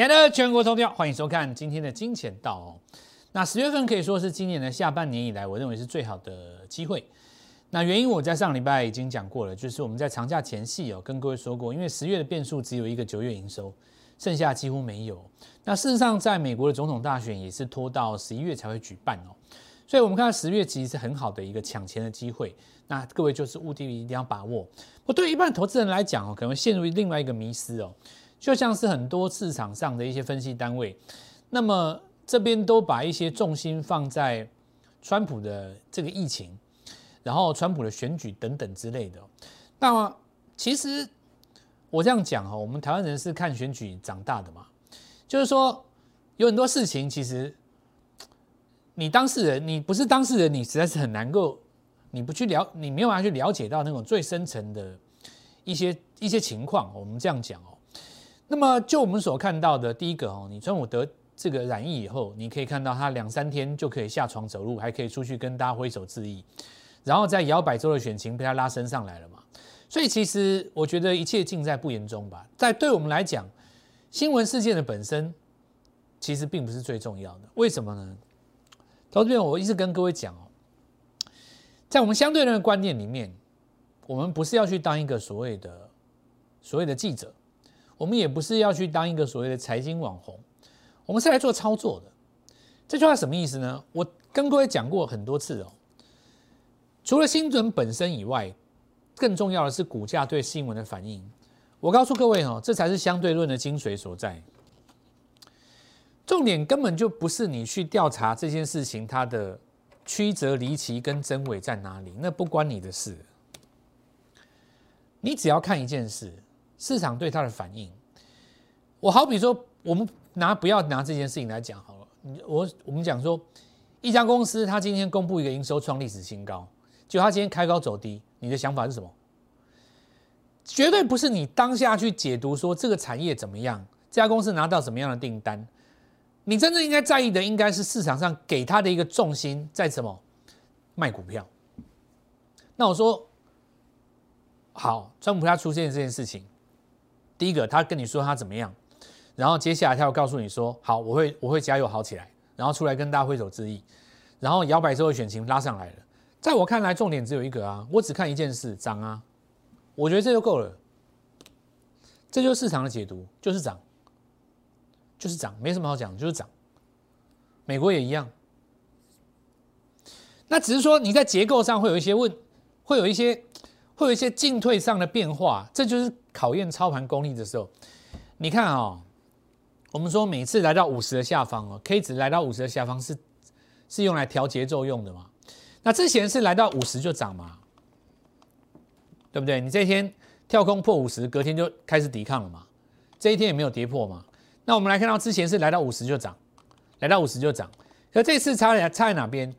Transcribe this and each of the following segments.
亲爱的全国投票，欢迎收看今天的金钱道哦。那十月份可以说是今年的下半年以来，我认为是最好的机会。那原因我在上礼拜已经讲过了，就是我们在长假前夕哦，跟各位说过，因为十月的变数只有一个九月营收，剩下几乎没有。那事实上，在美国的总统大选也是拖到十一月才会举办哦，所以我们看到十月其实是很好的一个抢钱的机会。那各位就是务必一定要把握。我对一般投资人来讲哦，可能陷入另外一个迷思哦，就像是很多市场上的一些分析单位，那么这边都把一些重心放在川普的这个疫情。然后，川普的选举等等之类的。那么，其实我这样讲哈，我们台湾人是看选举长大的嘛。就是说，有很多事情，其实你当事人，你不是当事人，你实在是很难够，你不去了，你没有办法去了解到那种最深层的一些一些情况。我们这样讲哦。那么，就我们所看到的，第一个哦，你川普得这个染疫以后，你可以看到他两三天就可以下床走路，还可以出去跟大家挥手致意。然后在摇摆州的选情被他拉升上来了嘛，所以其实我觉得一切尽在不言中吧。在对我们来讲，新闻事件的本身其实并不是最重要的。为什么呢？投资人，我一直跟各位讲哦，在我们相对论的观念里面，我们不是要去当一个所谓的所谓的记者，我们也不是要去当一个所谓的财经网红，我们是来做操作的。这句话什么意思呢？我跟各位讲过很多次哦。除了新闻本身以外，更重要的是股价对新闻的反应。我告诉各位哦，这才是相对论的精髓所在。重点根本就不是你去调查这件事情它的曲折离奇跟真伪在哪里，那不关你的事。你只要看一件事，市场对它的反应。我好比说，我们拿不要拿这件事情来讲好了。我我们讲说，一家公司它今天公布一个营收创历史新高。就他今天开高走低，你的想法是什么？绝对不是你当下去解读说这个产业怎么样，这家公司拿到什么样的订单。你真正应该在意的，应该是市场上给他的一个重心在什么？卖股票。那我说，好，川普他出现这件事情，第一个他跟你说他怎么样，然后接下来他要告诉你说，好，我会我会加油好起来，然后出来跟大家挥手致意，然后摇摆之后选情拉上来了。在我看来，重点只有一个啊，我只看一件事，涨啊，我觉得这就够了，这就是市场的解读，就是涨，就是涨，没什么好讲，就是涨。美国也一样，那只是说你在结构上会有一些问，会有一些，会有一些进退上的变化，这就是考验操盘功力的时候。你看啊，我们说每次来到五十的下方哦，K 值来到五十的下方是是用来调节奏用的嘛？那之前是来到五十就涨嘛，对不对？你这一天跳空破五十，隔天就开始抵抗了嘛。这一天也没有跌破嘛。那我们来看到之前是来到五十就涨，来到五十就涨。可这次差在差在哪边？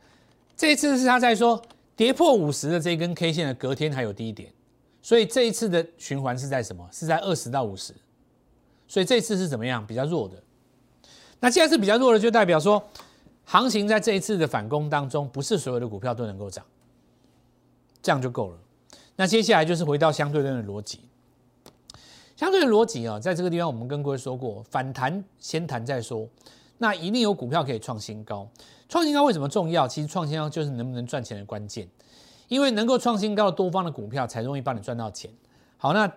这次是他在说跌破五十的这根 K 线的隔天还有低点，所以这一次的循环是在什么？是在二十到五十。所以这次是怎么样？比较弱的。那既然是比较弱的，就代表说。行情在这一次的反攻当中，不是所有的股票都能够涨，这样就够了。那接下来就是回到相对论的逻辑。相对的逻辑啊，在这个地方我们跟各位说过，反弹先谈再说。那一定有股票可以创新高。创新高为什么重要？其实创新高就是能不能赚钱的关键。因为能够创新高的多方的股票，才容易帮你赚到钱。好，那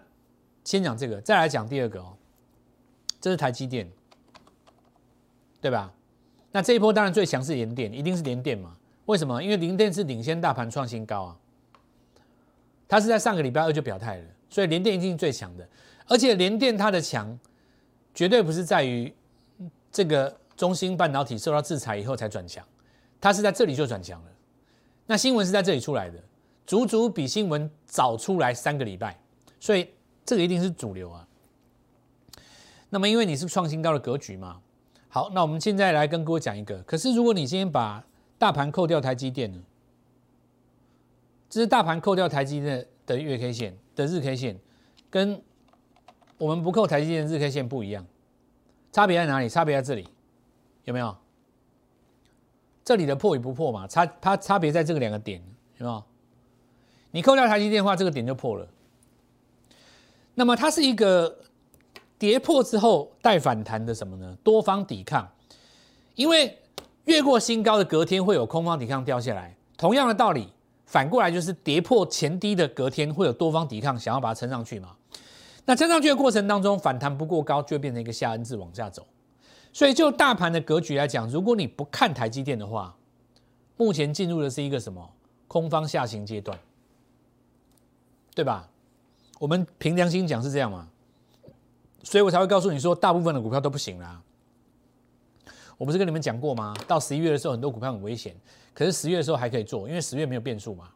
先讲这个，再来讲第二个哦。这是台积电，对吧？那这一波当然最强是联电，一定是联电嘛？为什么？因为联电是领先大盘创新高啊，它是在上个礼拜二就表态了，所以联电一定是最强的。而且联电它的强，绝对不是在于这个中芯半导体受到制裁以后才转强，它是在这里就转强了。那新闻是在这里出来的，足足比新闻早出来三个礼拜，所以这个一定是主流啊。那么因为你是创新高的格局嘛？好，那我们现在来跟各位讲一个。可是如果你今天把大盘扣掉台积电呢？这是大盘扣掉台积电的月 K 线的日 K 线，跟我们不扣台积电日 K 线不一样。差别在哪里？差别在这里，有没有？这里的破与不破嘛？差它差别在这个两个点，有没有？你扣掉台积电的话，这个点就破了。那么它是一个跌破之后带反弹的什么呢？多方抵抗，因为越过新高的隔天会有空方抵抗掉下来。同样的道理，反过来就是跌破前低的隔天会有多方抵抗，想要把它撑上去嘛。那撑上去的过程当中，反弹不过高，就变成一个下 N 字往下走。所以就大盘的格局来讲，如果你不看台积电的话，目前进入的是一个什么空方下行阶段，对吧？我们凭良心讲是这样嘛？所以我才会告诉你说，大部分的股票都不行啦。我不是跟你们讲过吗？到十一月的时候，很多股票很危险，可是十月的时候还可以做，因为十月没有变数嘛。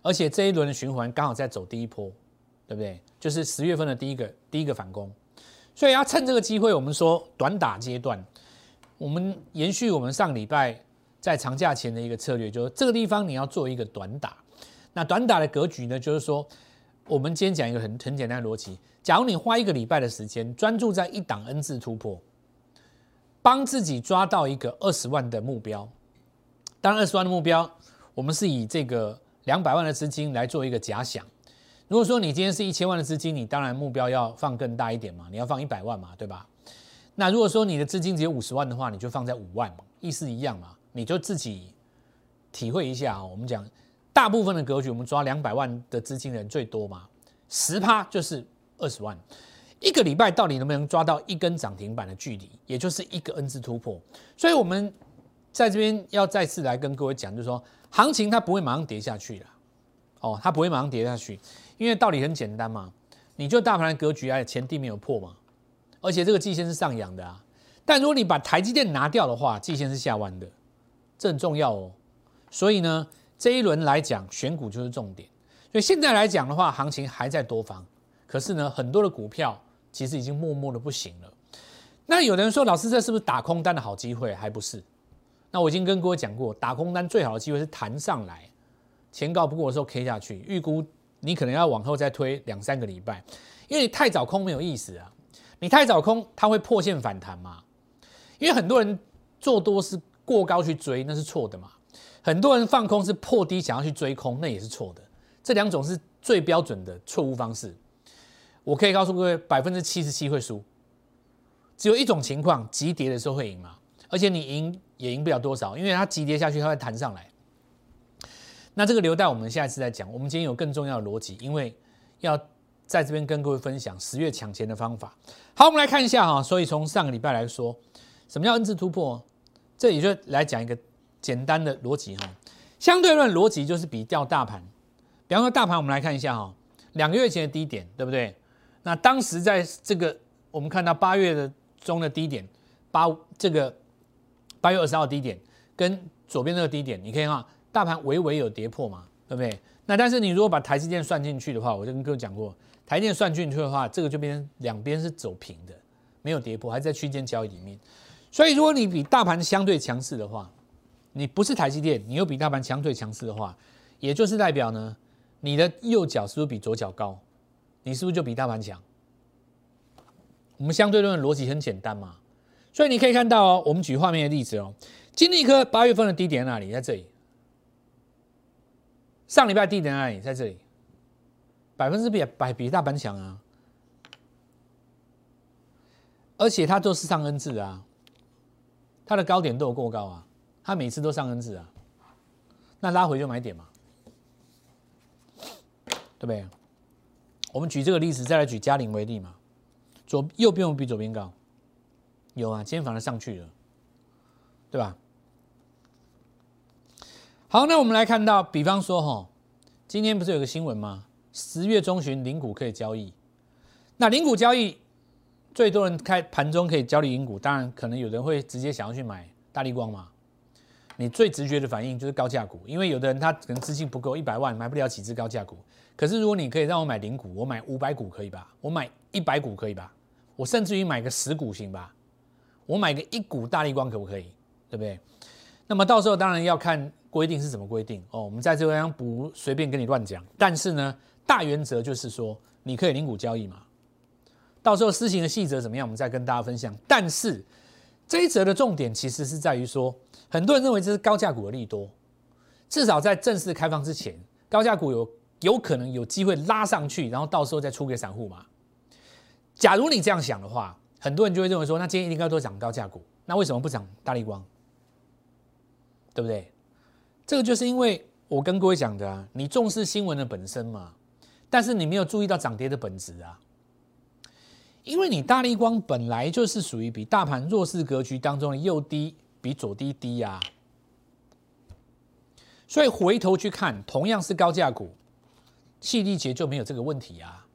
而且这一轮的循环刚好在走第一波，对不对？就是十月份的第一个第一个反攻，所以要趁这个机会，我们说短打阶段，我们延续我们上礼拜在长假前的一个策略，就是这个地方你要做一个短打。那短打的格局呢，就是说。我们今天讲一个很很简单的逻辑：，假如你花一个礼拜的时间，专注在一档 N 字突破，帮自己抓到一个二十万的目标。当然，二十万的目标，我们是以这个两百万的资金来做一个假想。如果说你今天是一千万的资金，你当然目标要放更大一点嘛，你要放一百万嘛，对吧？那如果说你的资金只有五十万的话，你就放在五万嘛，意思一样嘛，你就自己体会一下啊。我们讲。大部分的格局，我们抓两百万的资金人最多嘛，十趴就是二十万。一个礼拜到底能不能抓到一根涨停板的距离，也就是一个 N 字突破。所以，我们在这边要再次来跟各位讲，就是说，行情它不会马上跌下去了。哦，它不会马上跌下去，因为道理很简单嘛，你就大盘的格局啊，前低没有破嘛，而且这个季线是上扬的啊。但如果你把台积电拿掉的话，季线是下弯的，这很重要哦。所以呢。这一轮来讲，选股就是重点。所以现在来讲的话，行情还在多方，可是呢，很多的股票其实已经默默的不行了。那有人说，老师，这是不是打空单的好机会？还不是。那我已经跟各位讲过，打空单最好的机会是弹上来，前高不过的时候 K 下去，预估你可能要往后再推两三个礼拜，因为你太早空没有意思啊。你太早空，它会破线反弹嘛？因为很多人做多是过高去追，那是错的嘛。很多人放空是破低想要去追空，那也是错的。这两种是最标准的错误方式。我可以告诉各位，百分之七十七会输。只有一种情况，急跌的时候会赢嘛？而且你赢也赢不了多少，因为它急跌下去，它会弹上来。那这个留待我们下一次再讲。我们今天有更重要的逻辑，因为要在这边跟各位分享十月抢钱的方法。好，我们来看一下哈。所以从上个礼拜来说，什么叫 N 字突破？这也就来讲一个。简单的逻辑哈，相对论逻辑就是比较大盘。比方说大盘，我们来看一下哈，两个月前的低点，对不对？那当时在这个我们看到八月的中的低点，八这个八月二十号低点跟左边这个低点，你可以看大盘微微有跌破嘛，对不对？那但是你如果把台积电算进去的话，我就跟各位讲过，台积电算进去的话，这个就变两边是走平的，没有跌破，还在区间交易里面。所以如果你比大盘相对强势的话，你不是台积电，你又比大盘强腿强势的话，也就是代表呢，你的右脚是不是比左脚高？你是不是就比大盘强？我们相对论的逻辑很简单嘛，所以你可以看到哦，我们举画面的例子哦，金立科八月份的低点在哪里？在这里。上礼拜低点那里？在这里。百分之比百比大盘强啊，而且它都是上 N 字啊，它的高点都有过高啊。它每次都上 N 字啊，那拉回就买点嘛，对不对？我们举这个例子，再来举嘉陵为例嘛。左右边有比左边高，有啊，今天反而上去了，对吧？好，那我们来看到，比方说哈，今天不是有个新闻吗？十月中旬零股可以交易，那零股交易最多人开盘中可以交易零股，当然可能有人会直接想要去买大力光嘛。你最直觉的反应就是高价股，因为有的人他可能资金不够，一百万买不了几只高价股。可是如果你可以让我买零股，我买五百股可以吧？我买一百股可以吧？我甚至于买个十股行吧？我买个一股大力光可不可以？对不对？那么到时候当然要看规定是怎么规定哦。我们在这个地方不随便跟你乱讲，但是呢，大原则就是说你可以零股交易嘛。到时候施行的细则怎么样，我们再跟大家分享。但是这一则的重点其实是在于说。很多人认为这是高价股的利多，至少在正式开放之前，高价股有有可能有机会拉上去，然后到时候再出给散户嘛。假如你这样想的话，很多人就会认为说，那今天应该都涨高价股，那为什么不涨大力光？对不对？这个就是因为我跟各位讲的啊，你重视新闻的本身嘛，但是你没有注意到涨跌的本质啊。因为你大力光本来就是属于比大盘弱势格局当中的右低比左低低呀，所以回头去看，同样是高价股，气力节就没有这个问题啊。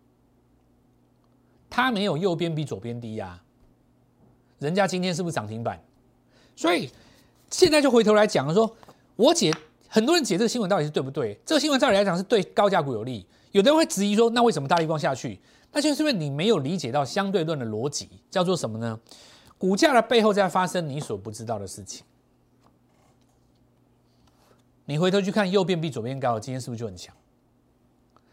它没有右边比左边低呀，人家今天是不是涨停板？所以现在就回头来讲了，说我解很多人解这个新闻到底是对不对？这个新闻照理来讲是对高价股有利，有的人会质疑说，那为什么大力光下去？那就是因为你没有理解到相对论的逻辑，叫做什么呢？股价的背后在发生你所不知道的事情。你回头去看右边比左边高，今天是不是就很强？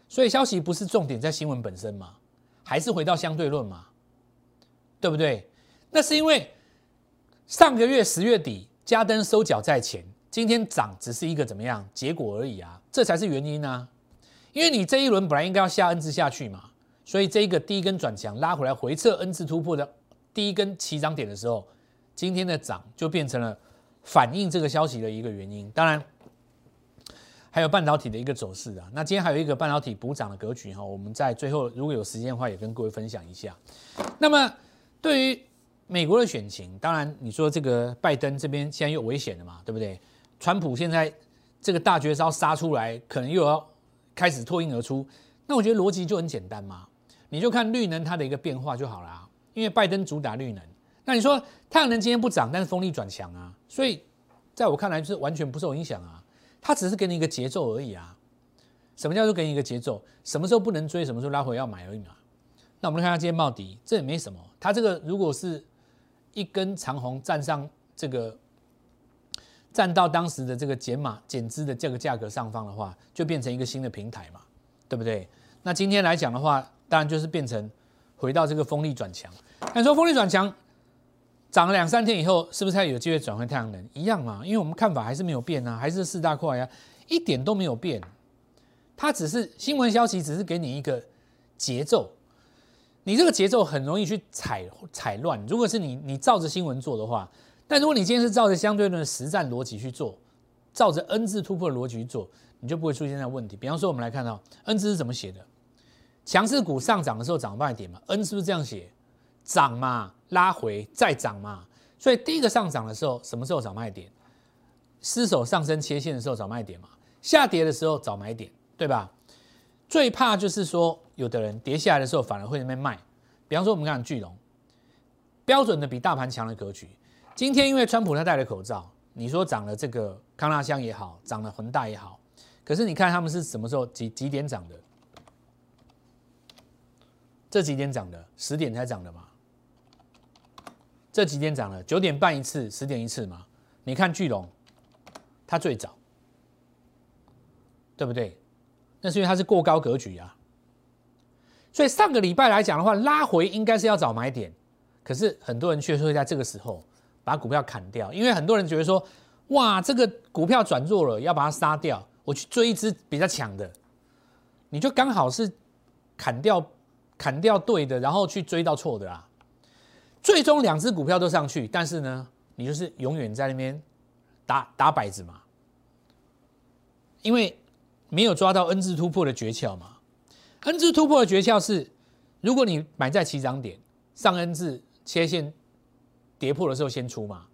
所以消息不是重点在新闻本身嘛？还是回到相对论嘛？对不对？那是因为上个月十月底加登收缴在前，今天涨只是一个怎么样结果而已啊？这才是原因啊！因为你这一轮本来应该要下 N 字下去嘛。所以这一个第一根转强拉回来回撤 N 字突破的第一根起涨点的时候，今天的涨就变成了反映这个消息的一个原因。当然，还有半导体的一个走势啊。那今天还有一个半导体补涨的格局哈，我们在最后如果有时间的话，也跟各位分享一下。那么对于美国的选情，当然你说这个拜登这边现在又危险了嘛，对不对？川普现在这个大绝招杀出来，可能又要开始脱颖而出。那我觉得逻辑就很简单嘛。你就看绿能它的一个变化就好了，因为拜登主打绿能，那你说太阳能今天不涨，但是风力转强啊，所以在我看来就是完全不受影响啊，它只是给你一个节奏而已啊。什么叫做给你一个节奏？什么时候不能追，什么时候拉回要买而已嘛。那我们看下今天茂迪，这也没什么，它这个如果是一根长红站上这个站到当时的这个减码减资的这个价格上方的话，就变成一个新的平台嘛，对不对？那今天来讲的话。当然就是变成回到这个风力转强。那说风力转强涨了两三天以后，是不是它有机会转回太阳能？一样嘛，因为我们看法还是没有变啊，还是四大块啊，一点都没有变。它只是新闻消息，只是给你一个节奏。你这个节奏很容易去踩踩乱。如果是你，你照着新闻做的话，但如果你今天是照着相对论的实战逻辑去做，照着 N 字突破的逻辑去做，你就不会出现这问题。比方说，我们来看到 N 字是怎么写的。强势股上涨的时候涨卖点嘛，N 是不是这样写？涨嘛，拉回再涨嘛。所以第一个上涨的时候，什么时候找卖点？失手上升切线的时候找卖点嘛。下跌的时候找买点，对吧？最怕就是说，有的人跌下来的时候反而会那边卖。比方说，我们看巨龙，标准的比大盘强的格局。今天因为川普他戴了口罩，你说涨了这个康纳香也好，涨了恒大也好，可是你看他们是什么时候几几点涨的？这几点涨的，十点才涨的嘛？这几点涨了，九点半一次，十点一次嘛？你看巨龙，它最早，对不对？那是因为它是过高格局啊。所以上个礼拜来讲的话，拉回应该是要找买点，可是很多人却会在这个时候把股票砍掉，因为很多人觉得说，哇，这个股票转弱了，要把它杀掉，我去追一只比较强的，你就刚好是砍掉。砍掉对的，然后去追到错的啦！最终两只股票都上去，但是呢，你就是永远在那边打打摆子嘛，因为没有抓到 N 字突破的诀窍嘛。N 字突破的诀窍是，如果你买在起涨点上 N 字切线跌破的时候先出嘛。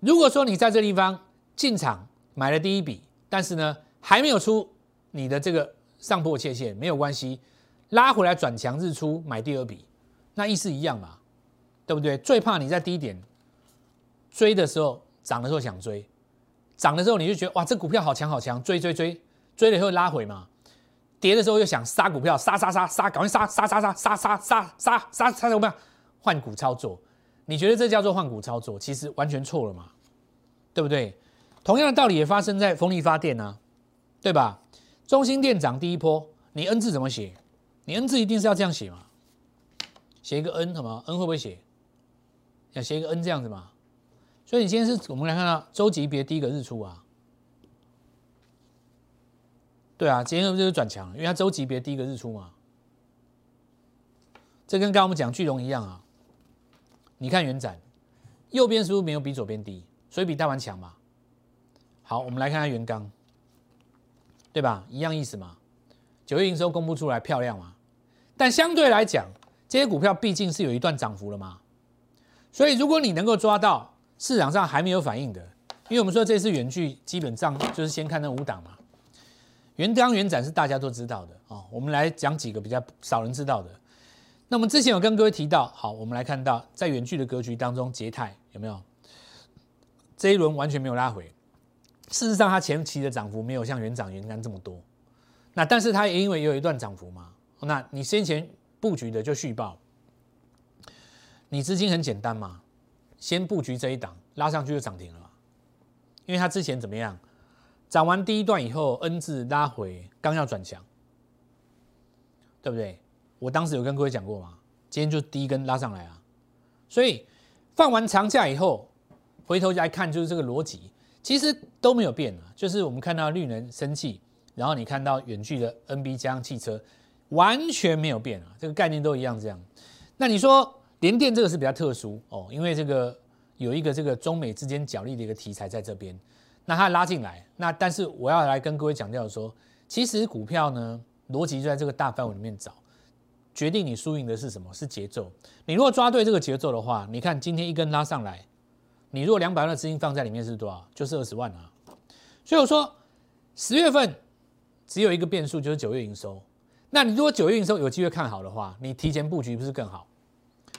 如果说你在这地方进场买了第一笔，但是呢还没有出你的这个上破切线，没有关系。拉回来转强日出买第二笔，那意思一样嘛，对不对？最怕你在低点追的时候，涨的时候想追，涨的时候你就觉得哇，这股票好强好强，追追追，追了以后拉回嘛，跌的时候又想杀股票，杀杀杀杀，赶快杀杀杀杀杀杀杀杀杀杀怎么样？换股操作，你觉得这叫做换股操作？其实完全错了嘛，对不对？同样的道理也发生在风力发电啊，对吧？中心电涨第一波，你 N 字怎么写？你 N 字一定是要这样写嘛？写一个 N 什么？N 会不会写？要写一个 N 这样子嘛？所以你今天是我们来看到周级别第一个日出啊。对啊，今天不就是转强，因为它周级别第一个日出嘛。这跟刚刚我们讲巨龙一样啊。你看元展，右边是不是没有比左边低，所以比大盘强嘛？好，我们来看看元刚，对吧？一样意思嘛。九月营收公布出来漂亮嘛？但相对来讲，这些股票毕竟是有一段涨幅了嘛。所以如果你能够抓到市场上还没有反应的，因为我们说这次远距基本上就是先看那五档嘛。元刚、元展是大家都知道的哦。我们来讲几个比较少人知道的。那么之前有跟各位提到，好，我们来看到在远距的格局当中，捷泰有没有这一轮完全没有拉回？事实上，它前期的涨幅没有像元涨、元刚这么多。那但是它也因为有一段涨幅嘛，那你先前布局的就续报，你资金很简单嘛，先布局这一档，拉上去就涨停了嘛。因为它之前怎么样，涨完第一段以后，N 字拉回，刚要转强，对不对？我当时有跟各位讲过嘛，今天就第一根拉上来啊，所以放完长假以后，回头来看就是这个逻辑，其实都没有变啊，就是我们看到绿能生气，然后你看到远距的 NB 加上汽车，完全没有变啊，这个概念都一样这样。那你说联电这个是比较特殊哦，因为这个有一个这个中美之间角力的一个题材在这边，那它拉进来，那但是我要来跟各位强调说，其实股票呢逻辑就在这个大范围里面找。决定你输赢的是什么？是节奏。你如果抓对这个节奏的话，你看今天一根拉上来，你如果两百万的资金放在里面是多少？就是二十万啊。所以我说十月份只有一个变数，就是九月营收。那你如果九月营收有机会看好的话，你提前布局不是更好？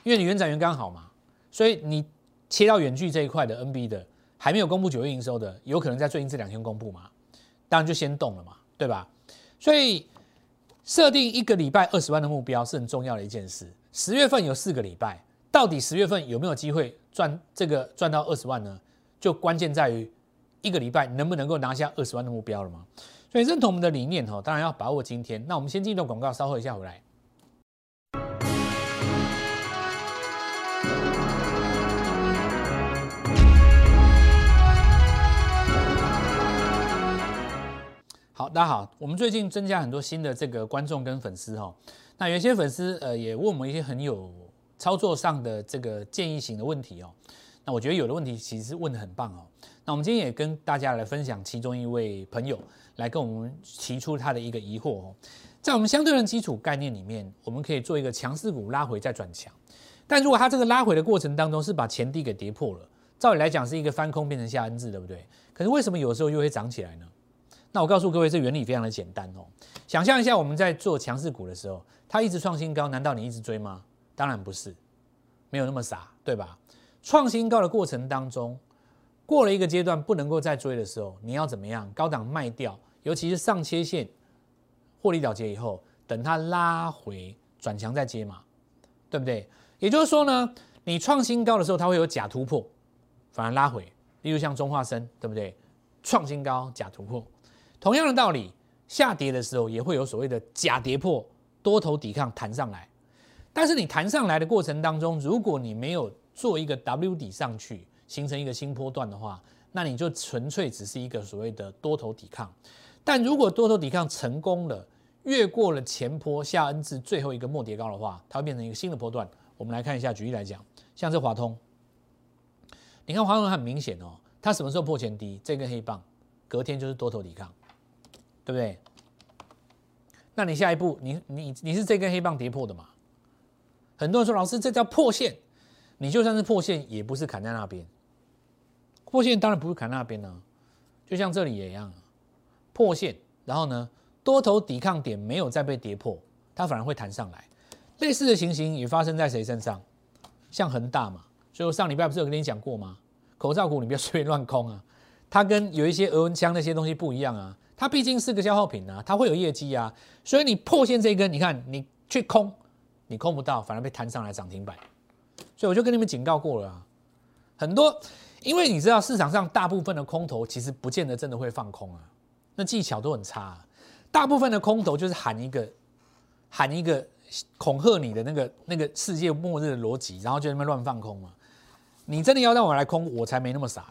因为你原展元刚好嘛，所以你切到远距这一块的 NB 的还没有公布九月营收的，有可能在最近这两天公布嘛，当然就先动了嘛，对吧？所以。设定一个礼拜二十万的目标是很重要的一件事。十月份有四个礼拜，到底十月份有没有机会赚这个赚到二十万呢？就关键在于一个礼拜能不能够拿下二十万的目标了吗？所以认同我们的理念哈，当然要把握今天。那我们先进一段广告，稍后一下回来。好，大家好。我们最近增加很多新的这个观众跟粉丝哈。那有些粉丝呃也问我们一些很有操作上的这个建议型的问题哦。那我觉得有的问题其实问的很棒哦。那我们今天也跟大家来分享其中一位朋友来跟我们提出他的一个疑惑哦。在我们相对论基础概念里面，我们可以做一个强势股拉回再转强。但如果它这个拉回的过程当中是把前低给跌破了，照理来讲是一个翻空变成下 N 字，对不对？可是为什么有时候又会涨起来呢？那我告诉各位，这原理非常的简单哦。想象一下，我们在做强势股的时候，它一直创新高，难道你一直追吗？当然不是，没有那么傻，对吧？创新高的过程当中，过了一个阶段不能够再追的时候，你要怎么样？高档卖掉，尤其是上切线获利了结以后，等它拉回转强再接嘛，对不对？也就是说呢，你创新高的时候，它会有假突破，反而拉回，例如像中化生，对不对？创新高假突破。同样的道理，下跌的时候也会有所谓的假跌破，多头抵抗弹上来。但是你弹上来的过程当中，如果你没有做一个 W 底上去，形成一个新波段的话，那你就纯粹只是一个所谓的多头抵抗。但如果多头抵抗成功了，越过了前坡下 N 至最后一个末跌高的话，它会变成一个新的波段。我们来看一下，举例来讲，像这华通，你看华通很明显哦，它什么时候破前低？这根黑棒，隔天就是多头抵抗。对不对？那你下一步，你你你是这根黑棒跌破的嘛？很多人说老师，这叫破线。你就算是破线，也不是砍在那边。破线当然不是砍那边呢，就像这里也一样，破线，然后呢，多头抵抗点没有再被跌破，它反而会弹上来。类似的情形也发生在谁身上？像恒大嘛。所以我上礼拜不是有跟你讲过吗？口罩股你不要随便乱空啊，它跟有一些额温枪那些东西不一样啊。它毕竟是个消耗品啊，它会有业绩啊，所以你破线这一根，你看你去空，你空不到，反而被弹上来涨停板。所以我就跟你们警告过了啊，很多，因为你知道市场上大部分的空头其实不见得真的会放空啊，那技巧都很差。大部分的空头就是喊一个喊一个恐吓你的那个那个世界末日的逻辑，然后就那么乱放空嘛。你真的要让我来空，我才没那么傻，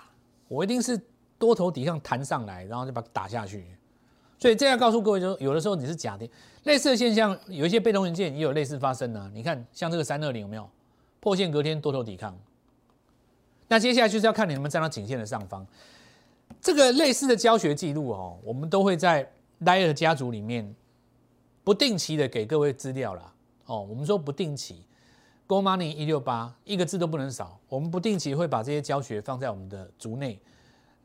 我一定是。多头底上弹上来，然后就把它打下去，所以这样告诉各位，就有的时候你是假跌，类似的现象，有一些被动元件也有类似发生啊。你看，像这个三二零有没有破线隔天多头抵抗？那接下来就是要看你能不能站到颈线的上方。这个类似的教学记录哦，我们都会在 Layer 家族里面不定期的给各位资料啦。哦。我们说不定期，Go Money 一六八一个字都不能少。我们不定期会把这些教学放在我们的族内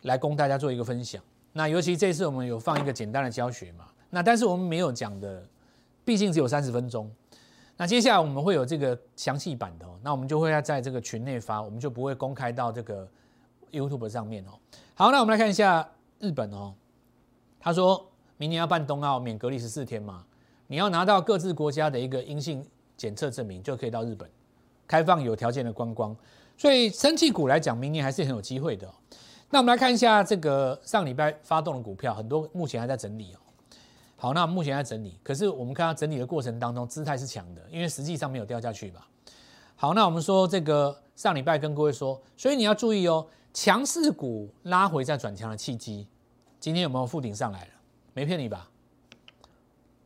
来供大家做一个分享。那尤其这次我们有放一个简单的教学嘛，那但是我们没有讲的，毕竟只有三十分钟。那接下来我们会有这个详细版的，那我们就会要在这个群内发，我们就不会公开到这个 YouTube 上面哦。好，那我们来看一下日本哦，他说明年要办冬奥，免隔离十四天嘛，你要拿到各自国家的一个阴性检测证明，就可以到日本开放有条件的观光。所以生气股来讲，明年还是很有机会的。那我们来看一下这个上礼拜发动的股票，很多目前还在整理哦。好，那目前在整理，可是我们看到整理的过程当中，姿态是强的，因为实际上没有掉下去吧。好，那我们说这个上礼拜跟各位说，所以你要注意哦，强势股拉回再转强的契机，今天有没有附顶上来了？没骗你吧？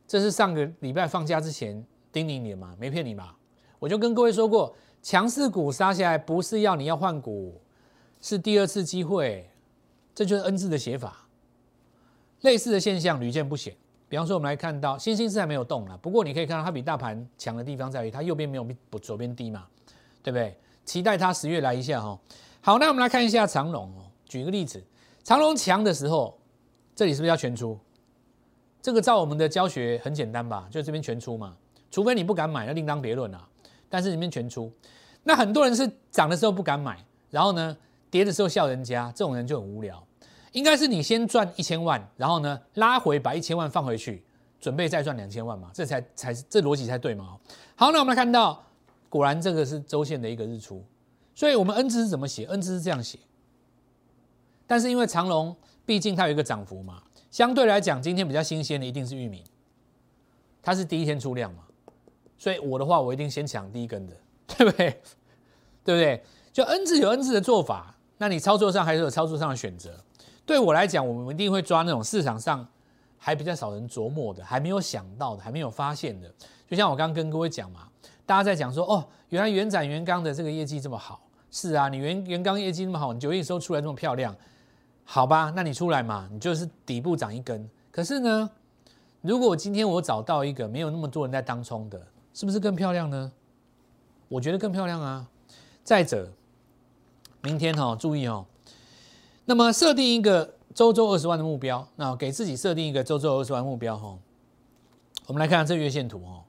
这是上个礼拜放假之前叮咛你的嘛？没骗你吧？我就跟各位说过，强势股杀下来不是要你要换股。是第二次机会，这就是 N 字的写法。类似的现象屡见不鲜。比方说，我们来看到新兴是还没有动了，不过你可以看到它比大盘强的地方在于它右边没有比左边低嘛，对不对？期待它十月来一下哈。好，那我们来看一下长龙哦。举个例子，长龙强的时候，这里是不是要全出？这个照我们的教学很简单吧？就这边全出嘛，除非你不敢买，那另当别论啊。但是里面全出，那很多人是涨的时候不敢买，然后呢？跌的时候笑人家，这种人就很无聊。应该是你先赚一千万，然后呢拉回把一千万放回去，准备再赚两千万嘛，这才才是这逻辑才对嘛。好，那我们来看到，果然这个是周线的一个日出，所以我们 N 字是怎么写？N 字是这样写。但是因为长龙毕竟它有一个涨幅嘛，相对来讲今天比较新鲜的一定是玉米，它是第一天出量嘛，所以我的话我一定先抢第一根的，对不对？对不对？就 N 字有 N 字的做法。那你操作上还是有操作上的选择。对我来讲，我们一定会抓那种市场上还比较少人琢磨的、还没有想到的、还没有发现的。就像我刚刚跟各位讲嘛，大家在讲说，哦，原来元展元钢的这个业绩这么好。是啊，你原原钢业绩那么好，你九月收出来这么漂亮，好吧？那你出来嘛，你就是底部涨一根。可是呢，如果今天我找到一个没有那么多人在当冲的，是不是更漂亮呢？我觉得更漂亮啊。再者。明天哈，注意哦。那么设定一个周周二十万的目标，那给自己设定一个周周二十万目标哈。我们来看看这月线图哦。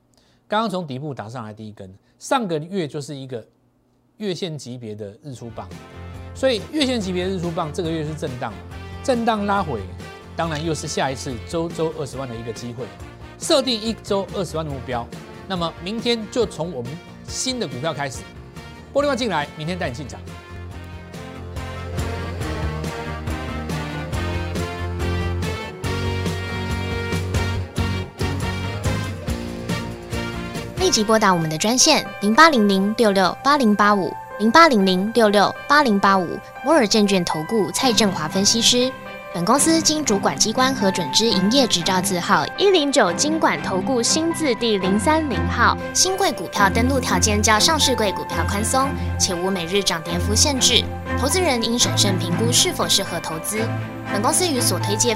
刚刚从底部打上来第一根，上个月就是一个月线级别的日出棒，所以月线级别日出棒这个月是震荡，震荡拉回，当然又是下一次周周二十万的一个机会。设定一周二十万的目标，那么明天就从我们新的股票开始，玻璃万进来，明天带你进场。即拨打我们的专线零八零零六六八零八五零八零零六六八零八五摩尔证券投顾蔡振华分析师。本公司经主管机关核准之营业执照字号一零九金管投顾新字第零三零号。新贵股票登录条件较上市贵股票宽松，且无每日涨跌幅限制。投资人应审慎评估是否适合投资。本公司与所推介。